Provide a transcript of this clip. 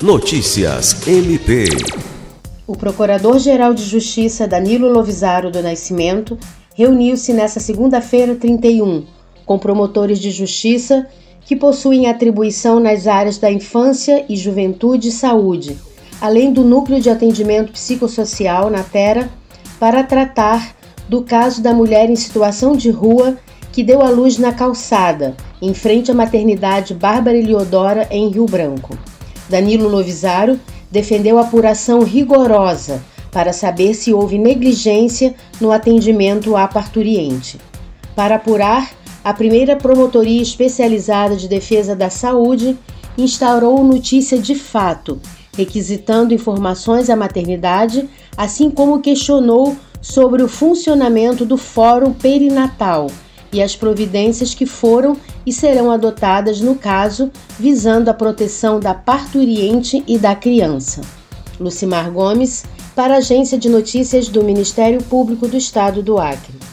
Notícias MP. O Procurador-Geral de Justiça Danilo Lovisaro do Nascimento reuniu-se nesta segunda-feira 31 com promotores de justiça que possuem atribuição nas áreas da infância e juventude e saúde, além do núcleo de atendimento psicossocial na Terra, para tratar do caso da mulher em situação de rua que deu à luz na calçada, em frente à maternidade Bárbara Eliodora, em Rio Branco. Danilo Lovisaro defendeu apuração rigorosa para saber se houve negligência no atendimento à parturiente. Para apurar, a primeira Promotoria Especializada de Defesa da Saúde instaurou notícia de fato, requisitando informações à maternidade, assim como questionou sobre o funcionamento do Fórum Perinatal e as providências que foram e serão adotadas no caso, visando a proteção da parturiente e da criança. Lucimar Gomes, para a Agência de Notícias do Ministério Público do Estado do Acre.